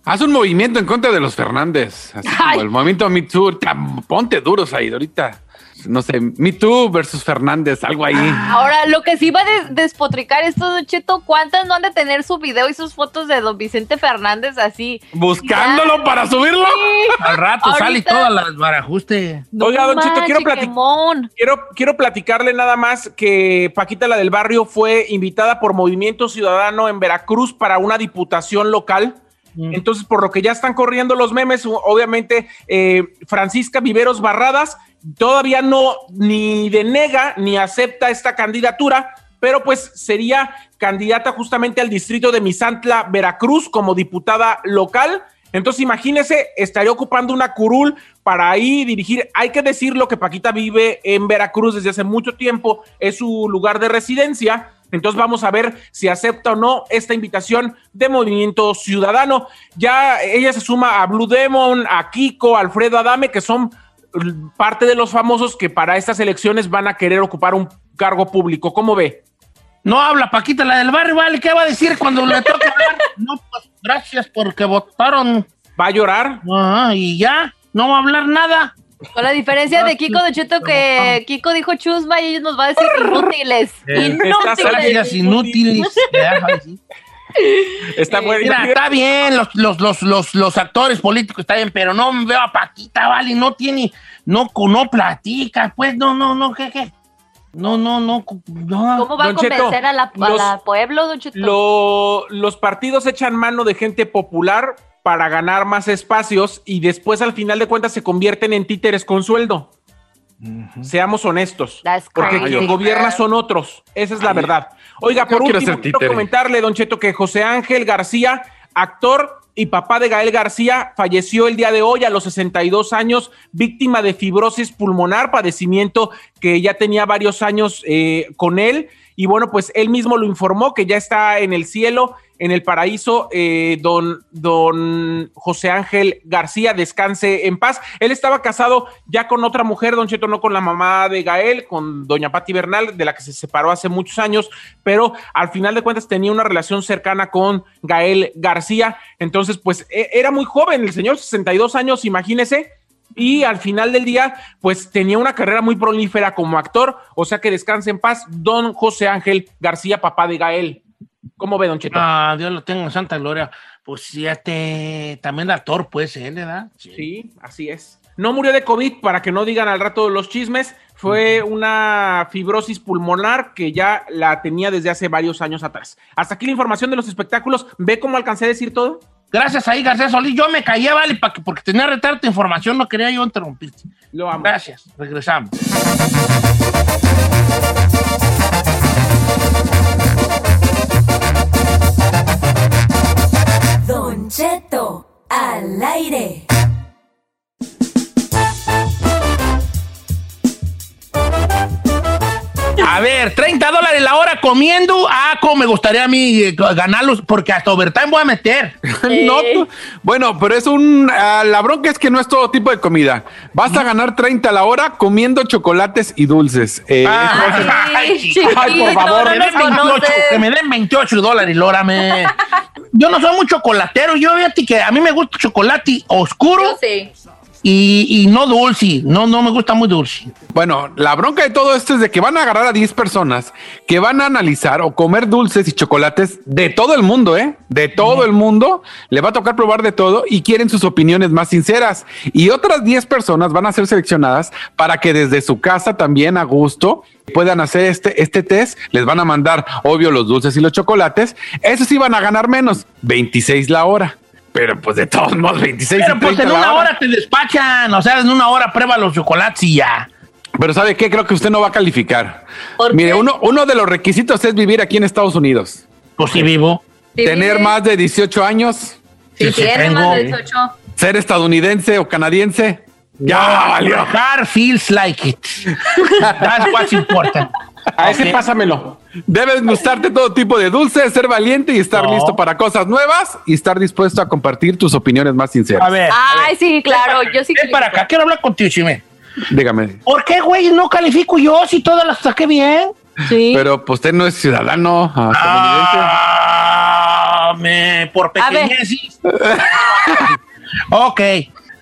Haz un movimiento en contra de los Fernández. Así como el movimiento Me Too. Ponte duros ahí, ahorita. No sé, Me Too versus Fernández, algo ahí. Ahora, lo que sí va a des- despotricar esto, Don Cheto, ¿cuántas no han de tener su video y sus fotos de don Vicente Fernández así? Buscándolo Ya. para subirlo. Al rato sale Ahorita- todas las barajuste. No Oiga, Don Cheto, quiero quemón. Quiero, quiero platicarle nada más que Paquita, la del barrio, fue invitada por Movimiento Ciudadano en Veracruz para una diputación local. Entonces, por lo que ya están corriendo los memes, obviamente, eh, Francisca Viveros Barradas todavía no ni denega ni acepta esta candidatura, pero pues sería candidata justamente al distrito de Misantla, Veracruz, como diputada local. Entonces, imagínese, estaría ocupando una curul para ahí dirigir. Hay que decirlo que Paquita vive en Veracruz desde hace mucho tiempo, es su lugar de residencia. Entonces vamos a ver si acepta o no esta invitación de Movimiento Ciudadano. Ya ella se suma a Blue Demon, a Kiko, a Alfredo Adame, que son parte de los famosos que para estas elecciones van a querer ocupar un cargo público. ¿Cómo ve? No habla Paquita, la del barrio, ¿vale? ¿Qué va a decir cuando le toque hablar? No, pues gracias porque votaron. ¿Va a llorar? Ajá, y ya, no va a hablar nada. Con la diferencia de Kiko, Don Cheto, que Kiko dijo chusma y ellos nos va a decir inútiles. Gracias, Inútiles. inútiles. Sí. Está bueno. Mira, está bien, los, los, los, los, los actores políticos está bien, pero no veo a Paquita, vale, no tiene, no, no platica, pues, no, no, no, ¿qué, qué? No, no, no, no. ¿Cómo va a Don Cheto, convencer a la, a los- la pueblo, Don Cheto? Lo- los partidos echan mano de gente popular para ganar más espacios y después al final de cuentas se convierten en títeres con sueldo. Seamos honestos. That's Porque crazy. quien gobierna son otros. Esa es la verdad. Oiga, yo por último, quiero títere. comentarle, Don Cheto, que José Ángel García, actor y papá de Gael García, falleció el día de hoy a los 62 años, víctima de fibrosis pulmonar, padecimiento que ya tenía varios años eh, con él. Y bueno, pues él mismo lo informó que ya está en el cielo, en el paraíso, eh, don, don José Ángel García, descanse en paz. Él estaba casado ya con otra mujer, don Cheto, no con la mamá de Gael, con doña Patti Bernal, de la que se separó hace muchos años, pero al final de cuentas tenía una relación cercana con Gael García. Entonces, pues e- era muy joven, el señor, 62 años, imagínese. Y al final del día, pues tenía una carrera muy prolífera como actor, o sea que descanse en paz, don José Ángel García, papá de Gael. ¿Cómo ve, don Cheto? Ah, Dios lo tenga en santa gloria. Pues sí, este, también actor, pues, él, ¿verdad? Sí, así es. No murió de COVID, para que no digan al rato los chismes. Fue una fibrosis pulmonar que ya la tenía desde hace varios años atrás. Hasta aquí la información de los espectáculos. ¿Ve cómo alcancé a decir todo? Gracias ahí, García Solís. Yo me callé, vale, que- porque tenía retardo de información, no quería yo interrumpirte. Lo amo. Gracias, regresamos. Al aire. A ver, 30 dólares la hora comiendo. Ah, como me gustaría a mí eh, ganarlos, porque hasta overtime voy a meter. No, tú- bueno, pero es un. ah, la bronca es que no es todo tipo de comida. Vas a ganar 30 a la hora comiendo chocolates y dulces. Eh, Ah, ay, chiquito, ay, por favor, no que me nos den 28, conoces. que me den 28 dólares, Lora, me. Yo no soy muy chocolatero, yo fíjate que a mí me gusta chocolate oscuro Yo sí. Y, no dulce. No, no me gusta muy dulce. Bueno, la bronca de todo esto es de que van a agarrar a 10 personas que van a analizar o comer dulces y chocolates de todo el mundo, ¿eh? De todo el mundo. Le va a tocar probar de todo y quieren sus opiniones más sinceras. Y otras 10 personas van a ser seleccionadas para que desde su casa también a gusto puedan hacer este, este test. Les van a mandar, obvio, los dulces y los chocolates. Esos sí van a ganar menos, 26 la hora. Pero pues de todos modos, 26 Pero y pues 30 en una hora te despachan. O sea, en una hora prueba los chocolates y ya. Pero ¿sabe qué? Creo que usted no va a calificar. ¿Por Mire, qué? uno, uno de los requisitos es vivir aquí en Estados Unidos. Pues sí vivo. Sí, Tener vive. más de 18 años, Si sí tiene tengo. más de 18. ser estadounidense o canadiense. Ya valió. Feels like it. That's what's important. A ese pásamelo. Debes gustarte todo tipo de dulces, ser valiente y estar No. listo para cosas nuevas y estar dispuesto a compartir tus opiniones más sinceras. A ver. Ay, sí, claro. Yo sí. Ven para acá, quiero hablar contigo, Chime. Dígame. ¿Por qué, güey, no califico yo si todas las saqué bien? Sí. Pero pues usted no es ciudadano ah, estadounidense. Ah, me, por pequeñeces. ok.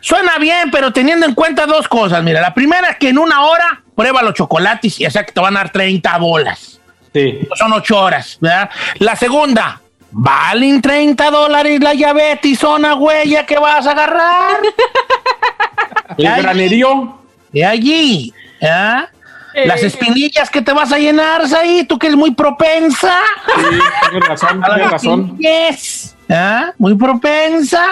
Suena bien, pero teniendo en cuenta dos cosas. Mira, la primera es que en una hora prueba los chocolates y ya sea que te van a dar 30 bolas. Sí. Son ocho horas, ¿verdad? La segunda, valen 30 dólares la llave tizona huella que vas a agarrar. El Ay. granerío. De allí, ¿ah? Las Eh. espinillas que te vas a llenar, ahí, tú que eres muy propensa. Sí, tienes razón, las tienes razón. ¿Ah? Muy propensa.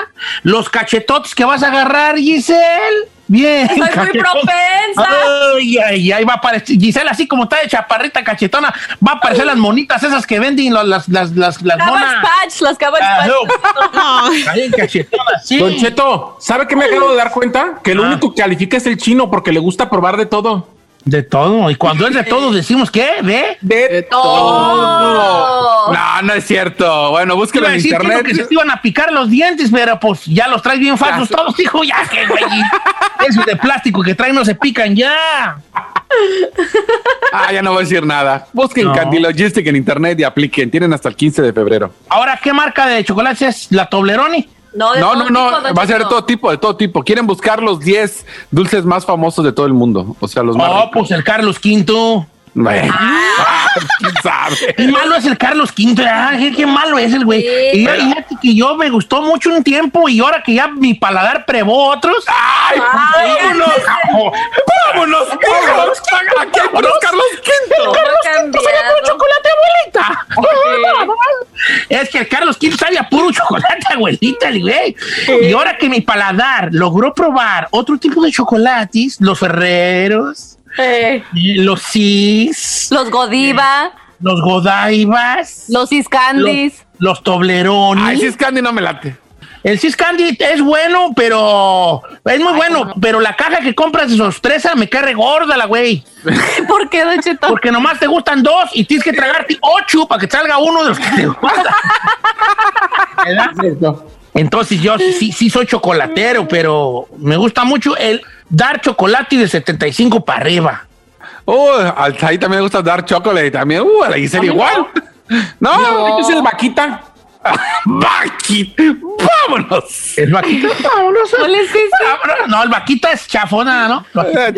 Los cachetotes que vas a agarrar, Giselle. Bien. Soy muy propensa. Ay, ay, ay, va a aparecer. Giselle, así como está de chaparrita cachetona, va a aparecer las monitas esas que venden las, las, las, las, las monas. Patch, las Ah, cachetona, sí. Don Cheto, ¿sabe qué me acabo de dar cuenta? Que lo Ah. único que califica es el chino porque le gusta probar de todo. De todo. Y cuando es de todo, decimos que, ¿ve? De todo. No, no es cierto. Bueno, búsquelo en decir internet. que se te iban a picar los dientes, pero pues ya los traes bien falsos Ya. todos, hijo, ya que güey. Esos de plástico que traen no se pican ya. Ah, ya no voy a decir nada. Busquen No. Candy Logistic en internet y apliquen. Tienen hasta el 15 de febrero. Ahora, ¿qué marca de chocolates es la Toblerone? No, de No, todo no, no. tipo, Va a ser de todo tipo, de todo tipo. Quieren buscar los 10 dulces más famosos de todo el mundo. O sea, los más Oh, ricos. pues el Carlos V. Bueno. ¿Quién sabe? Qué malo es el Carlos V, ah, qué, qué malo es el güey. Sí. Y fíjate que yo me gustó mucho un tiempo y ahora que ya mi paladar probó otros. ¡Ay, vámonos! ¡Vámonos! ¡Vámonos! ¡Aquí hay puros Carlos V! ¿Cómo ha cambiado? chocolate, abuelita. Es que el Carlos V sabe a puro chocolate, abuelita, el güey. Y ahora que mi paladar logró probar otro tipo de chocolates, los Ferreros, Eh, los Cis, los Godiva, los Godaivas, los Iscandis. los, los Toblerones. Ay, Candy, no me late. El Cis Candy es bueno, pero es muy bueno, pero la caja que compras de sorpresa me cae gorda la güey. ¿Por qué, Don Cheto? Porque nomás te gustan dos y tienes que tragarte ocho para que salga uno de los que te gusta. Entonces yo sí, sí soy chocolatero, pero me gusta mucho el dar chocolate de 75 para arriba. Uh, al- ahí también me gusta dar chocolate. También, uh, a la Giselle igual. No, Es el vaquita. Vaquita. Vámonos. ¿El vaquita? Vámonos. ¿Cuál es ese? Vámonos. No, el vaquita es chafona, ¿no? Eh, mí es el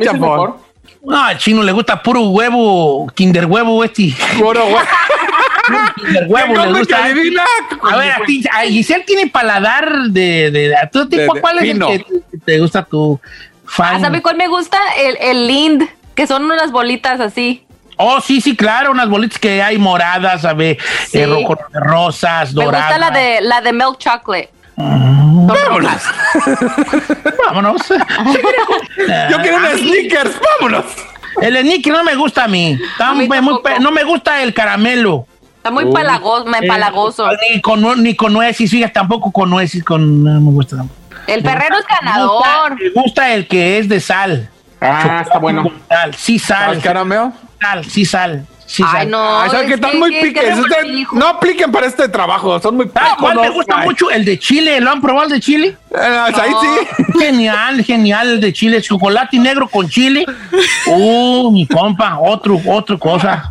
chafón. No, al chino le gusta puro huevo, kinder huevo este. Puro güey. Kinder huevo ¿Qué le gusta. que adivina? A ver, a ti, a Giselle tiene paladar de, de, de- ¿a tu tipo, De- de ¿cuál es fino. el que te- te gusta tu fan? Ah, ¿Sabe cuál me gusta? El, el Lind, que son unas bolitas así. Oh, sí, sí, claro, unas bolitas que hay moradas, ¿sabe? Sí. Eh, rojo- rosas, Me doradas. gusta la de, la de milk chocolate. Vámonos. Vámonos. Yo quiero unos sneakers. Vámonos. El sneaker no me gusta a mí. Está A mí muy- muy tampoco. pe- no me gusta el caramelo. Está muy palagoso, me empalagoso. Eh, ni, con, ni con nueces, fíjate, tampoco con nueces, con, no me gusta tampoco. El Ferrero es Me gusta, ganador. me gusta el que es de sal. Ah, está bueno. Sal, sí, sal. ¿Al caramelo? Sal, sí, sal. Sí, Ay, sal. no. Ay, ¿saben es qué? Están que- muy que- que piques. no Ustedes apliquen para este trabajo. Son muy ¿Sabes cuál me gusta ay. mucho? El de Chile. ¿Lo han probado el de Chile? Eh, Ahí sí. Genial, genial el de Chile. Chocolate negro con chile. Uh, mi compa. Otro, otra cosa.